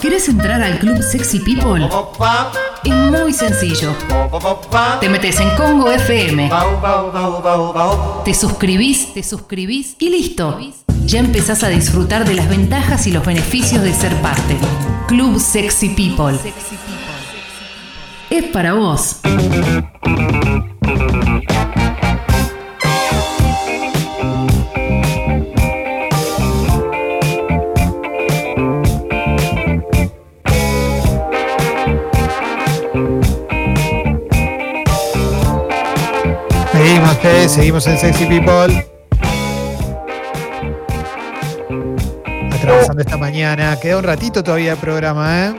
¿Quieres entrar al club Sexy People? Es muy sencillo. Te metes en Congo FM. Te suscribís, te suscribís y listo. Ya empezás a disfrutar de las ventajas y los beneficios de ser parte. Club Sexy People. Es para vos. Seguimos, ¿qué? Seguimos en Sexy People. Atravesando esta mañana. Queda un ratito todavía de programa, ¿eh?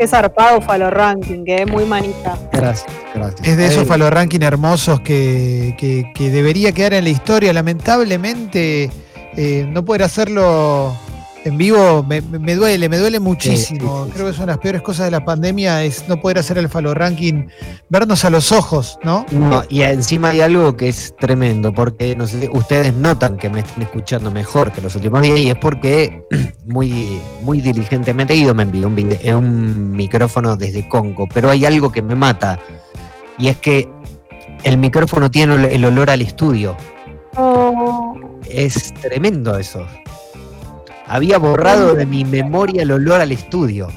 Qué zarpado Falo Ranking, que es muy manita. Gracias, gracias. Es de esos Falo Ranking hermosos que, que- que debería quedar en la historia. Lamentablemente, eh, no poder hacerlo en vivo me, duele, me duele muchísimo. sí, sí, Creo que son las peores cosas de la pandemia, es no poder hacer el Falo Ranking, vernos a los ojos, ¿no? No, y encima hay algo que es tremendo, porque no sé, ustedes notan que me están escuchando mejor que los últimos días y es porque muy, muy diligentemente Guido me envió un, eh, un micrófono desde Congo, pero hay algo que me mata y es que el micrófono tiene el, el olor al estudio. Oh, Es tremendo eso. Había borrado de mi memoria el olor al estudio.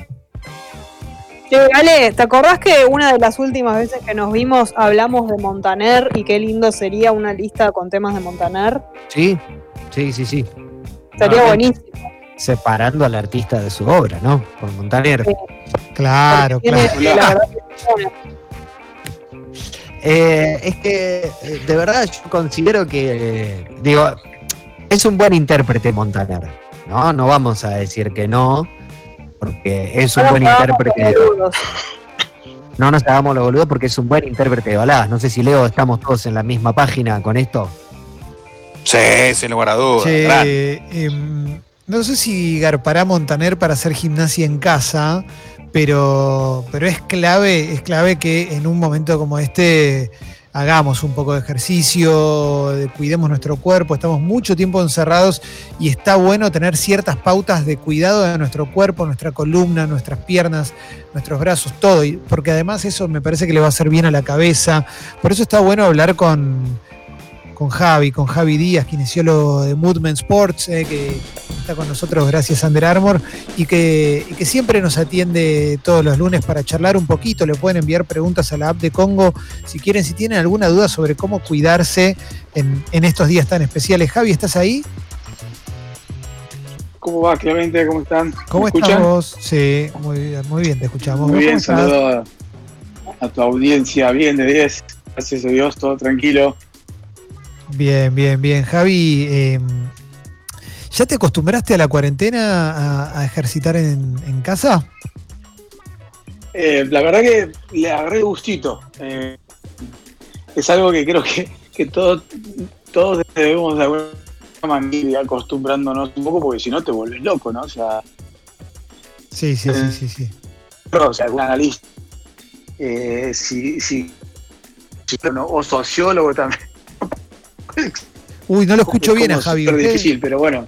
Che, Ale, ¿te acordás que una de las últimas veces que nos vimos hablamos de Montaner y qué lindo sería una lista con temas de Montaner? ¿Sí? Sí, sí, sí. Sería buenísimo. Separando al artista de su obra, ¿no? Con Montaner. Sí. Claro, Tiene- claro. la verdad que bueno, Eh, es que eh, de verdad yo considero que, digo, es un buen intérprete Montaner, ¿no? No vamos a decir que no, porque es un no buen intérprete. de- no nos hagamos los boludos porque es un buen intérprete de baladas. No sé si Leo estamos todos en la misma página con esto. Sí, sin lugar a dudas. Em, no sé si garpará Montaner para hacer gimnasia en casa, pero, pero es clave, es clave que en un momento como este hagamos un poco de ejercicio, de- cuidemos nuestro cuerpo, estamos mucho tiempo encerrados y está bueno tener ciertas pautas de cuidado de nuestro cuerpo, nuestra columna, nuestras piernas, nuestros brazos, todo, porque además eso me parece que le va a hacer bien a la cabeza. Por eso está bueno hablar con, con Javi, con Javi Díaz, kinesiólogo de Movement Sports, eh, que está con nosotros gracias a Under Armour y que, y que siempre nos atiende todos los lunes para charlar un poquito. Le pueden enviar preguntas a la app de Congo si quieren, si tienen alguna duda sobre cómo cuidarse en, en estos días tan especiales. Javi, ¿estás ahí? ¿Cómo va, Clemente? ¿Cómo están? ¿Cómo vos? Sí, muy bien, muy bien, te escuchamos. Muy ¿Vos bien, saludo a, a tu audiencia, bien de 10. Gracias a Dios, todo tranquilo. Bien, bien, bien. Javi, eh, ¿ya te acostumbraste a la cuarentena a, a ejercitar en, en casa? Eh, la verdad que le agarré gustito. Eh, es algo que creo que, que todos, todos debemos de alguna manera ir acostumbrándonos un poco, porque si no te vuelves loco, ¿no? O sea, Sí, sí, sí, sí, sí. o sea, algún analista, eh, si, si, si- no, o sociólogo también. Uy, no lo escucho Es bien a Javi. ¿Usted- difícil, pero bueno.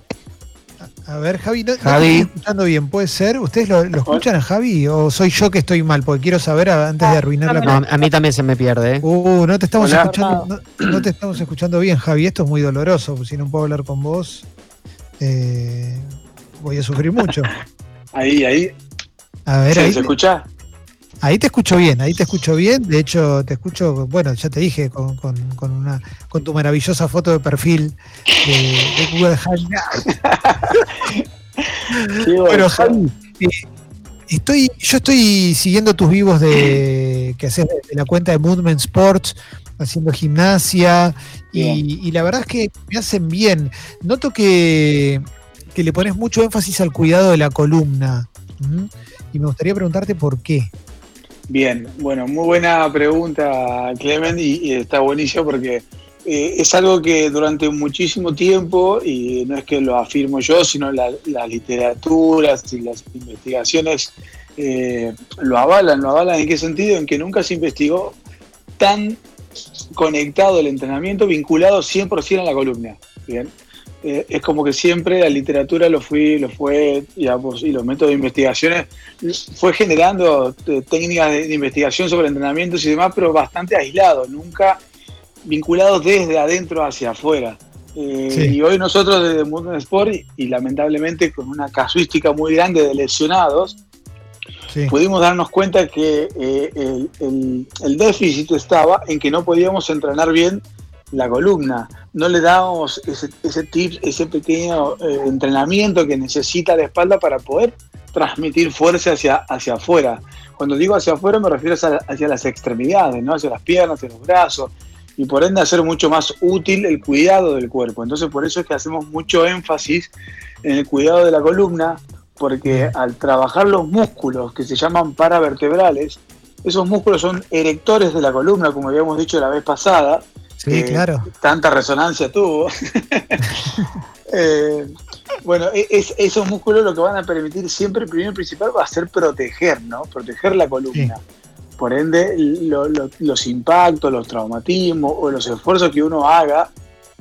A ver, Javi, ¿no, no Javi. te estoy escuchando bien? ¿Puede ser? ¿Ustedes lo, lo escuchan a Javi o soy yo que estoy mal? Porque quiero saber antes de arruinar la... No, a mí también se me pierde, ¿eh? Uh, no te estamos Hola. escuchando, no, no te estamos escuchando bien, Javi. Esto es muy doloroso. pues Si no puedo hablar con vos, eh, voy a sufrir mucho. Ahí, ahí. A ver, ¿Se, ahí, se escucha? Ahí te escucho bien, ahí te escucho bien. De hecho, te escucho, bueno, ya te dije, con, con- con una, con tu maravillosa foto de perfil de, de Google Hangout. Sí, Bueno, Javi, eh, estoy, yo estoy siguiendo tus vivos de que haces de la cuenta de Movement Sports, haciendo gimnasia, y, y la verdad es que me hacen bien. Noto que, que le pones mucho énfasis al cuidado de la columna. Y me gustaría preguntarte por qué. Bien, bueno, muy buena pregunta, Clement, y, está buenísimo porque eh, es algo que durante muchísimo tiempo, y no es que lo afirmo yo, sino la- las literaturas y las investigaciones eh, lo avalan. ¿Lo avalan en qué sentido? En que nunca se investigó tan conectado el entrenamiento, vinculado 100% a la columna. Bien. Eh, es como que siempre la literatura lo fui, lo fue, digamos, y los métodos de investigaciones fue generando eh, técnicas de, investigación sobre entrenamientos y demás, pero bastante aislados, nunca vinculados desde adentro hacia afuera. Eh, y hoy nosotros desde Mundo Sport y, lamentablemente con una casuística muy grande de lesionados, pudimos darnos cuenta que el, el déficit estaba en que no podíamos entrenar bien la columna. No le damos ese, ese tip, ese pequeño eh, entrenamiento que necesita la espalda para poder transmitir fuerza hacia, hacia afuera. Cuando digo hacia afuera me refiero hacia, las extremidades, ¿no? hacia las piernas, hacia los brazos, y por ende hacer mucho más útil el cuidado del cuerpo. Entonces por eso es que hacemos mucho énfasis en el cuidado de la columna, porque al trabajar los músculos que se llaman paravertebrales, esos músculos son erectores de la columna, como habíamos dicho la vez pasada, Sí, claro. Tanta resonancia tuvo. Eh, bueno, e, es, esos músculos lo que van a permitir siempre, primero y principal, va a ser proteger, ¿no? Proteger la columna. Por ende, los impactos, los traumatismos o los esfuerzos que uno haga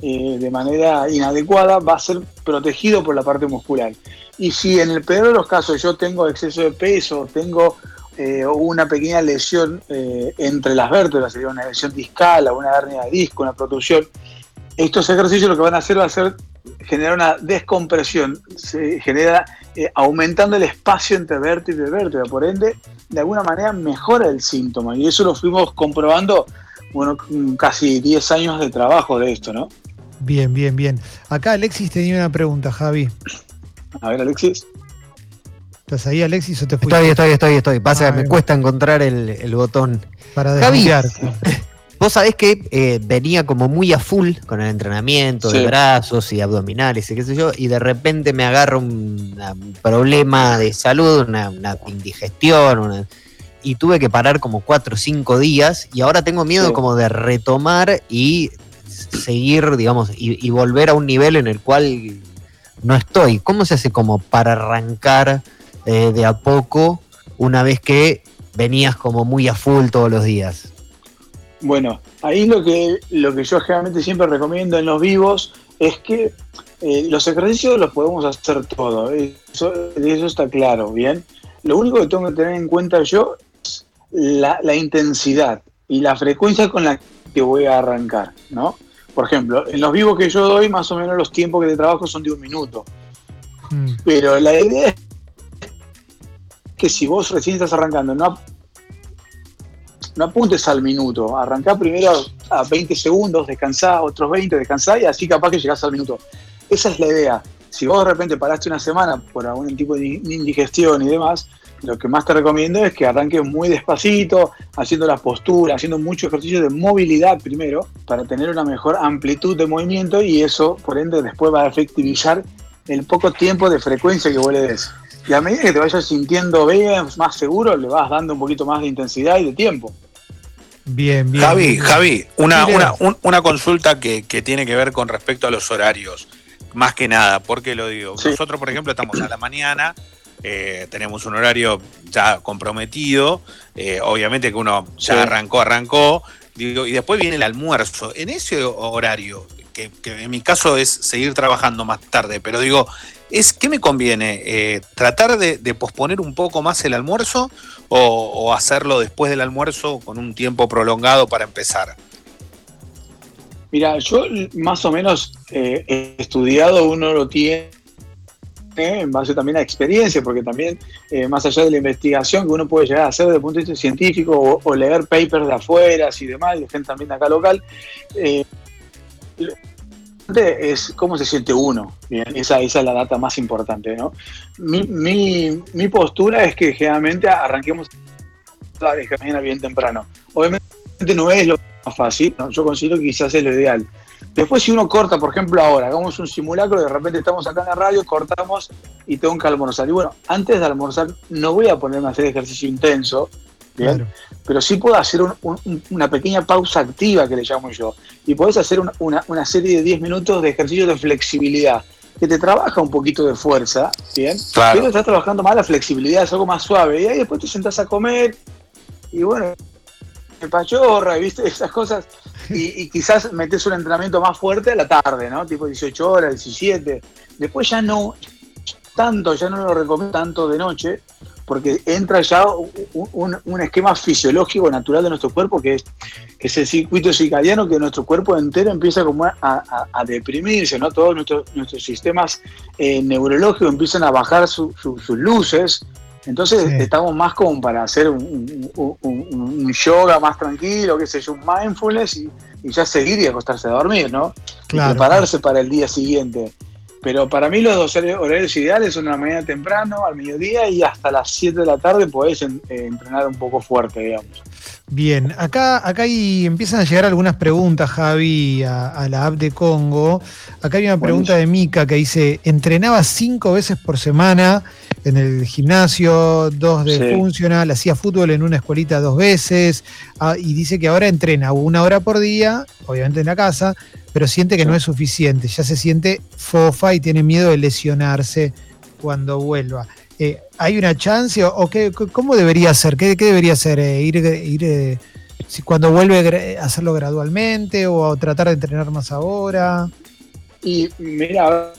eh, de manera inadecuada va a ser protegido por la parte muscular. Y si en el peor de los casos yo tengo exceso de peso, tengo eh, una pequeña lesión eh, entre las vértebras, sería una lesión discal, una hernia de disco, una protusión. Estos ejercicios lo que van a hacer va a ser generar una descompresión, se genera eh, aumentando el espacio entre vértebra y vértebra, por ende, de alguna manera mejora el síntoma. Y eso lo fuimos comprobando, bueno, casi 10 años de trabajo de esto, ¿no? Bien, bien, bien. Acá Alexis tenía una pregunta, Javi. A ver, Alexis. ¿Estás ahí, Alexis, o te fuiste? Estoy, estoy, estoy, estoy. Pasa que me cuesta encontrar el, botón. Para desviar. Vos sabés que eh, venía como muy a full con el entrenamiento de brazos y abdominales y qué sé yo, y de repente me agarro un, problema de salud, una, indigestión, y tuve que parar como cuatro o cinco días, y ahora tengo miedo como de retomar y seguir, digamos, y, y, volver a un nivel en el cual no estoy. ¿Cómo se hace como para arrancar eh, de a poco una vez que venías como muy a full todos los días? Bueno, ahí lo que, lo que yo generalmente siempre recomiendo en los vivos es que eh, los ejercicios los podemos hacer todos, eso, eso está claro, ¿bien? Lo único que tengo que tener en cuenta yo es la, intensidad y la frecuencia con la que voy a arrancar, ¿no? Por ejemplo, en los vivos que yo doy, más o menos los tiempos que de trabajo son de un minuto. Mm. Pero la idea es si vos recién estás arrancando, no, no apuntes al minuto, arrancá primero a 20 segundos, descansá otros 20, descansá y así capaz que llegás al minuto. Esa es la idea. Si vos de repente paraste una semana por algún tipo de indigestión y demás, lo que más te recomiendo es que arranques muy despacito, haciendo las posturas, haciendo mucho ejercicio de movilidad primero, para tener una mejor amplitud de movimiento y eso, por ende, después va a efectivizar el poco tiempo de frecuencia que vos le des. Y a medida que te vayas sintiendo bien, más seguro, le vas dando un poquito más de intensidad y de tiempo. Bien, bien. Javi, Javi, una, una, consulta que, tiene que ver con respecto a los horarios. Más que nada, ¿por qué lo digo? Nosotros, por ejemplo, estamos a la mañana, eh, tenemos un horario ya comprometido, eh, obviamente que uno ya arrancó, arrancó, digo, y después viene el almuerzo. En ese horario, que, que, en mi caso es seguir trabajando más tarde, pero digo, es ¿qué me conviene? Eh, ¿Tratar de, posponer un poco más el almuerzo o, hacerlo después del almuerzo con un tiempo prolongado para empezar? Mira, yo más o menos eh, he estudiado, uno lo tiene en base también a experiencia, porque también eh, más allá de la investigación que uno puede llegar a hacer desde el punto de vista científico o, leer papers de afuera y demás, y gente también de acá local, es cómo se siente uno. esa, esa es la data más importante, ¿no? Mi, mi, postura es que generalmente arranquemos la bien temprano. Obviamente no es lo más fácil, yo considero que quizás es lo ideal. Después si uno corta, por ejemplo ahora, hagamos un simulacro, de repente estamos acá en la radio, cortamos y tengo que almorzar. Y bueno, antes de almorzar no voy a ponerme a hacer ejercicio intenso, pero sí puedo hacer una pequeña pausa activa que le llamo yo. Y podés hacer una, serie de 10 minutos de ejercicio de flexibilidad, que te trabaja un poquito de fuerza, ¿bien? Pero estás trabajando más la flexibilidad, es algo más suave. Y ahí después te sentás a comer y bueno, pachorra, ¿viste? Esas cosas. Y, quizás metes un entrenamiento más fuerte a la tarde, ¿no? Tipo 18 horas, 17. Después ya no tanto, ya no lo recomiendo tanto de noche, porque entra ya un, esquema fisiológico natural de nuestro cuerpo, que es, que el circuito circadiano, que nuestro cuerpo entero empieza como a, deprimirse, ¿no? Todos nuestros, sistemas eh, neurológicos empiezan a bajar sus luces, entonces estamos más como para hacer un, yoga más tranquilo, qué sé yo, un mindfulness y, ya seguir y acostarse a dormir, ¿no? y prepararse para el día siguiente. Pero para mí los dos horarios ideales son la mañana temprano, al mediodía y hasta las 7 de la tarde podés eh, entrenar un poco fuerte, digamos. Bien, acá, acá empiezan a llegar algunas preguntas, Javi, a, la app de Congo. Acá hay una pregunta de Mika que dice, entrenaba cinco veces por semana en el gimnasio, dos de funcional, hacía fútbol en una escuelita dos veces, ah, y dice que ahora entrena una hora por día, obviamente en la casa, pero siente que no es suficiente, ya se siente fofa y tiene miedo de lesionarse cuando vuelva. Eh, ¿Hay una chance o, qué, cómo debería ser? ¿Qué, debería ser? Eh, ¿Ir, ir eh, cuando vuelve a hacerlo gradualmente o tratar de entrenar más ahora? Y mira,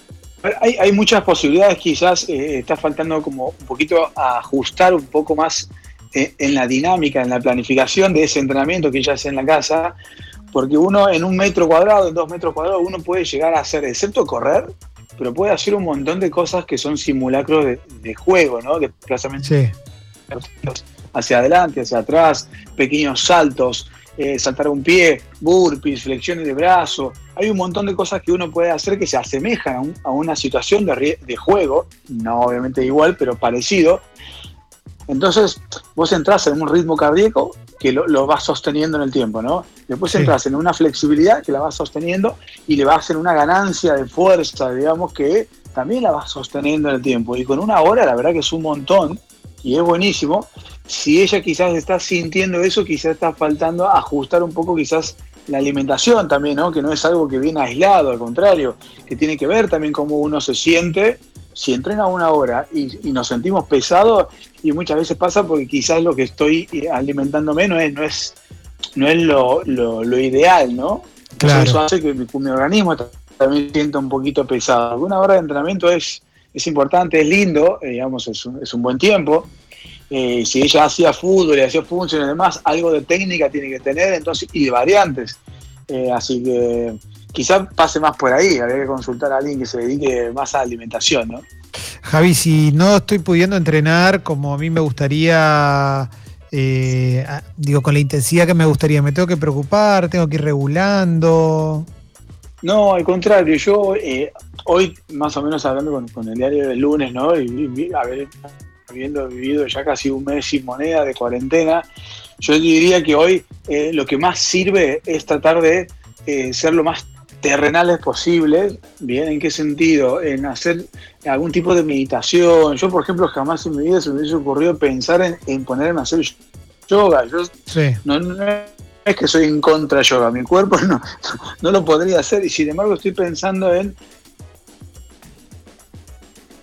hay, muchas posibilidades, quizás está faltando como un poquito ajustar un poco más en la dinámica, en la planificación de ese entrenamiento que ya hace en la casa, porque uno en un metro cuadrado, en dos metros cuadrados, uno puede llegar a hacer, excepto correr, pero puede hacer un montón de cosas que son simulacros de, juego, ¿no? De desplazamiento hacia adelante, hacia atrás, pequeños saltos, eh, saltar un pie, burpees, flexiones de brazo. Hay un montón de cosas que uno puede hacer que se asemejan a, una situación de, de, juego, no obviamente igual, pero parecido. Entonces, vos entras en un ritmo cardíaco que lo, vas sosteniendo en el tiempo, ¿no? Después entras en una flexibilidad que la vas sosteniendo y le vas en una ganancia de fuerza, digamos, que también la vas sosteniendo en el tiempo. Y con una hora, la verdad que es un montón y es buenísimo. Si ella quizás está sintiendo eso, quizás está faltando ajustar un poco quizás la alimentación también, ¿no? Que no es algo que viene aislado, al contrario, que tiene que ver también cómo uno se siente si entrena una hora y, nos sentimos pesados, y muchas veces pasa porque quizás lo que estoy alimentándome no es, no es, no es lo, ideal, ¿no? Claro. Eso hace que mi, organismo también sienta un poquito pesado. Una hora de entrenamiento es, es importante, es lindo, eh, digamos, es un, es un, buen tiempo. Eh, si ella hacía fútbol y hacía función y demás, algo de técnica tiene que tener, entonces, y de variantes. Eh, así que quizás pase más por ahí, habría que consultar a alguien que se dedique más a alimentación, ¿no? Javi, si no estoy pudiendo entrenar como a mí me gustaría, eh, digo, con la intensidad que me gustaría, ¿me tengo que preocupar? ¿Tengo que ir regulando? No, al contrario, yo eh, hoy más o menos hablando con, el diario del lunes, ¿no? Y, habiendo vivido ya casi un mes sin moneda de cuarentena, yo diría que hoy eh, lo que más sirve es tratar de ser lo más terrenales posibles, ¿bien? ¿En qué sentido? En hacer algún tipo de meditación. Yo, por ejemplo, jamás en mi vida se me hubiese ocurrido pensar en, ponerme a hacer yoga. Yo no, es que soy en contra yoga, mi cuerpo no, no lo podría hacer y sin embargo estoy pensando en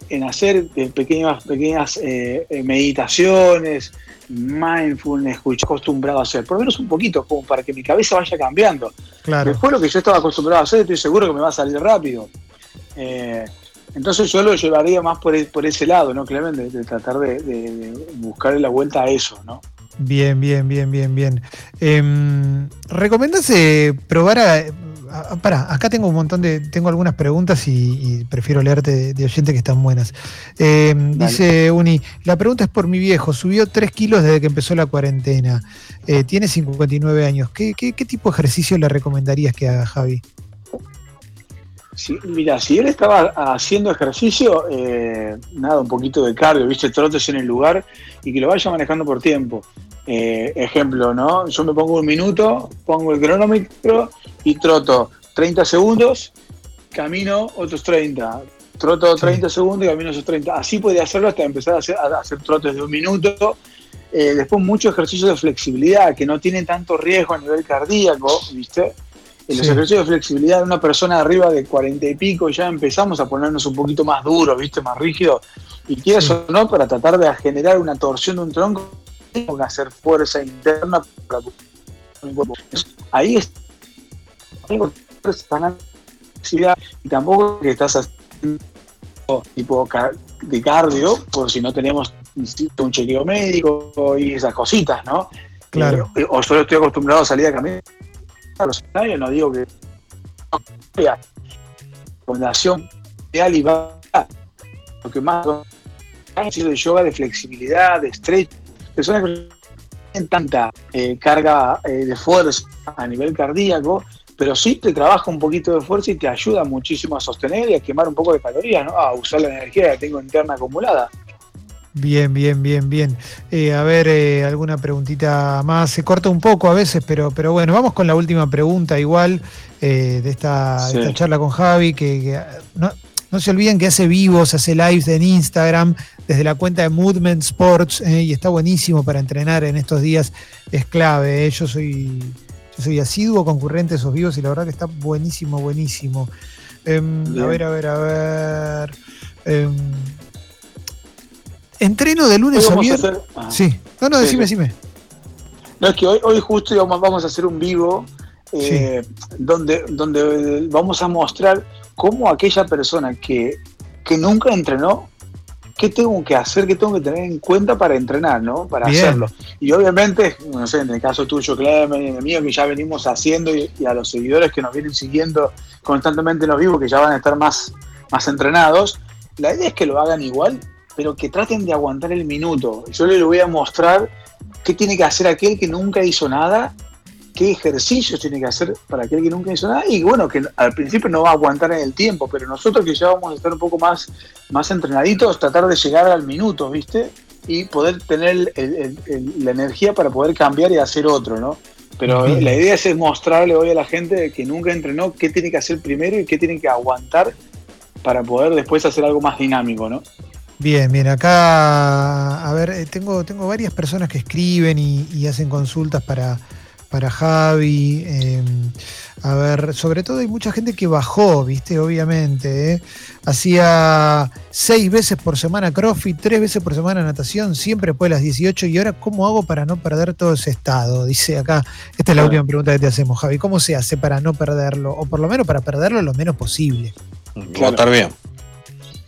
en hacer eh, pequeñas, pequeñas eh, eh, meditaciones, mindfulness, acostumbrado a hacer, por lo menos un poquito, como para que mi cabeza vaya cambiando. Claro. Después lo que yo estaba acostumbrado a hacer, estoy seguro que me va a salir rápido. Eh, entonces yo lo llevaría más por, e, por ese lado, ¿no, Clemen? De, tratar de, de, buscar la vuelta a eso, ¿no? Bien, bien, bien, bien, bien. Eh, ¿Recomendás probar a Ah, para, acá tengo un montón de, tengo algunas preguntas y, prefiero leerte de, oyente que están buenas. Eh, dice Uni, la pregunta es por mi viejo, subió 3 kilos desde que empezó la cuarentena, eh, tiene 59 años, ¿Qué, tipo de ejercicio le recomendarías que haga Javi? Mira, si él estaba haciendo ejercicio, eh, nada, un poquito de cardio, viste, trotes en el lugar y que lo vaya manejando por tiempo. Eh, ejemplo, ¿no? Yo me pongo un minuto, pongo el cronómetro y troto 30 segundos, camino otros 30. Troto 30 segundos y camino otros 30. Así puede hacerlo hasta empezar a hacer, a hacer trotes de un minuto. Eh, después muchos ejercicios de flexibilidad que no tienen tanto riesgo a nivel cardíaco, ¿viste? En los ejercicios de flexibilidad de una persona arriba de 40 y pico ya empezamos a ponernos un poquito más duros, ¿viste? Más rígidos. Y quieras o no, para tratar de generar una torsión de un tronco tengo que hacer fuerza interna para mi cuerpo. Ahí es y tampoco que estás haciendo tipo de cardio, por si no tenemos un chequeo médico y esas cositas, ¿no? Claro. Eh, o solo estoy acostumbrado a salir a caminar. No digo que fundación ideal y va lo que más ha sido el yoga de flexibilidad, de stretch, personas que tienen tanta eh, carga eh, de fuerza a nivel cardíaco, pero sí te trabaja un poquito de fuerza y te ayuda muchísimo a sostener y a quemar un poco de calorías, ¿no? a usar la energía que tengo interna acumulada. Bien, bien, bien, bien. Eh, a ver, eh, alguna preguntita más. Se corta un poco a veces, pero, pero bueno, vamos con la última pregunta igual eh, de, esta, charla con Javi, que, no, se olviden que hace vivos, hace lives en Instagram desde la cuenta de Movement Sports y está buenísimo para entrenar en estos días, es clave. Yo soy yo soy asiduo concurrente de esos vivos y la verdad que está buenísimo, buenísimo. Em, a ver, a ver, a ver. Entreno de lunes a viernes. Ah. sí. No, no, decime, decime. No, es que hoy, hoy justo vamos a hacer un vivo eh, donde, donde vamos a mostrar cómo aquella persona que, nunca entrenó, qué tengo que hacer, qué tengo que tener en cuenta para entrenar, ¿no? Para hacerlo. Y obviamente, no sé, en el caso tuyo, Clemen, en el mío, que ya venimos haciendo, y, a los seguidores que nos vienen siguiendo constantemente en los vivos, que ya van a estar más, más entrenados, la idea es que lo hagan igual, pero que traten de aguantar el minuto. Yo les voy a mostrar qué tiene que hacer aquel que nunca hizo nada, qué ejercicios tiene que hacer para aquel que nunca hizo nada, y bueno, que al principio no va a aguantar en el tiempo, pero nosotros que ya vamos a estar un poco más, más entrenaditos, tratar de llegar al minuto, ¿viste? Y poder tener la energía para poder cambiar y hacer otro, ¿no? Pero la idea es mostrarle hoy a la gente que nunca entrenó qué tiene que hacer primero y qué tiene que aguantar para poder después hacer algo más dinámico, ¿no? Bien, bien, acá, a ver, eh, tengo, tengo varias personas que escriben y, hacen consultas para, para Javi. Em, a ver, sobre todo hay mucha gente que bajó, viste, obviamente. ¿eh? Hacía seis veces por semana CrossFit, tres veces por semana natación, siempre después de las 18. ¿Y ahora cómo hago para no perder todo ese estado? Dice acá, esta es la última pregunta que te hacemos, Javi. ¿Cómo se hace para no perderlo? O por lo menos para perderlo lo menos posible. estar bien.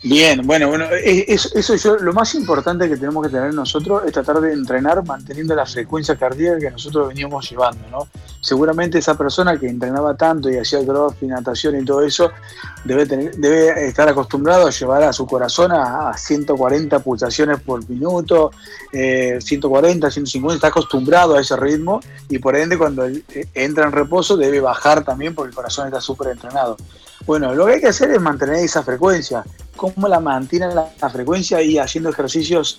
Bien, bueno, bueno, eh, eso, eso yo, lo más importante que tenemos que tener nosotros es tratar de entrenar manteniendo la frecuencia cardíaca que nosotros veníamos llevando, ¿no? Seguramente esa persona que entrenaba tanto y hacía crossfit, natación y todo eso, debe, tener, debe estar acostumbrado a llevar a su corazón a, 140 pulsaciones por minuto, 140, eh, 150, está acostumbrado a ese ritmo y por ende cuando eh, entra en reposo debe bajar también porque el corazón está súper entrenado. Bueno, lo que hay que hacer es mantener esa frecuencia cómo la mantienen la, frecuencia y haciendo ejercicios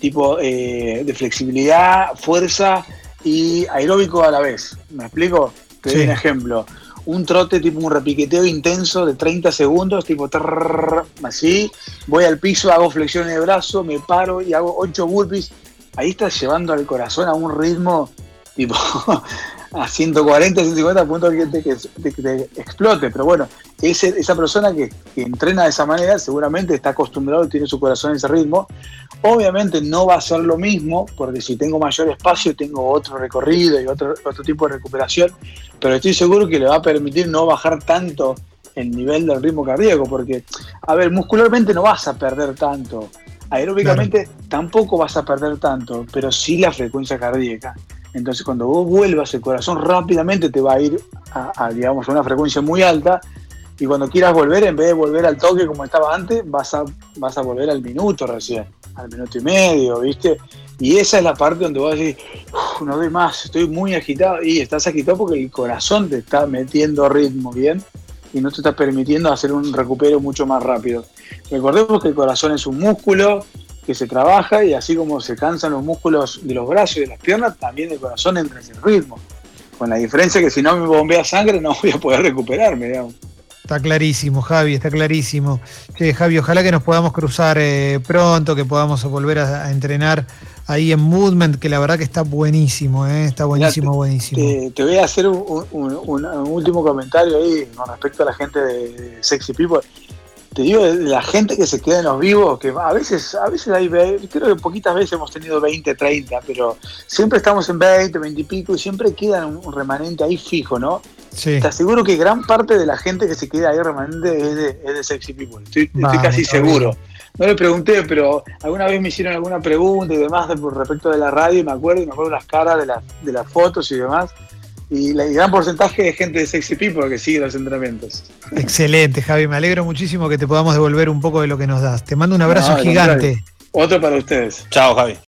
tipo eh, de flexibilidad, fuerza y aeróbico a la vez. ¿Me explico? Te doy un ejemplo. Un trote tipo un repiqueteo intenso de 30 segundos, tipo así. Voy al piso, hago flexiones de brazo, me paro y hago 8 burpees. Ahí estás llevando al corazón a un ritmo tipo a 140, 150 puntos que te, que te explote. Pero bueno, ese, esa persona que, entrena de esa manera seguramente está acostumbrado y tiene su corazón en ese ritmo. Obviamente no va a ser lo mismo, porque si tengo mayor espacio tengo otro recorrido y otro, otro tipo de recuperación, pero estoy seguro que le va a permitir no bajar tanto el nivel del ritmo cardíaco, porque, a ver, muscularmente no vas a perder tanto, aeróbicamente tampoco vas a perder tanto, pero sí la frecuencia cardíaca. Entonces, cuando vos vuelvas, el corazón rápidamente te va a ir a, digamos, a una frecuencia muy alta. Y cuando quieras volver, en vez de volver al toque como estaba antes, vas a, vas a volver al minuto recién, al minuto y medio, ¿viste? Y esa es la parte donde vos decís, no doy más, estoy muy agitado. Y estás agitado porque el corazón te está metiendo ritmo, ¿bien? Y no te está permitiendo hacer un recupero mucho más rápido. Recordemos que el corazón es un músculo, que se trabaja y así como se cansan los músculos de los brazos y de las piernas, también el corazón entra en ese ritmo. Con la diferencia que si no me bombea sangre no voy a poder recuperarme, digamos. Está clarísimo, Javi, está clarísimo. Javi, ojalá que nos podamos cruzar eh, pronto, que podamos volver a, entrenar ahí en Movement, que la verdad que está buenísimo, eh, está buenísimo, buenísimo. Te, voy a hacer un, último comentario ahí con respecto a la gente de Sexy People te digo, la gente que se queda en los vivos, que a veces, a veces hay, creo que poquitas veces hemos tenido 20, 30, pero siempre estamos en 20, 20 y pico y siempre queda un, remanente ahí fijo, ¿no? Sí. Te aseguro que gran parte de la gente que se queda ahí remanente es de, es de Sexy People, estoy, casi seguro. No le pregunté, pero alguna vez me hicieron alguna pregunta y demás respecto de la radio y me acuerdo, y me acuerdo las caras de, de las fotos y demás y el gran porcentaje de gente de Sexy People que sigue los entrenamientos. Excelente, Javi. Me alegro muchísimo que te podamos devolver un poco de lo que nos das. Te mando un abrazo gigante. Otro para ustedes. Chao, Javi.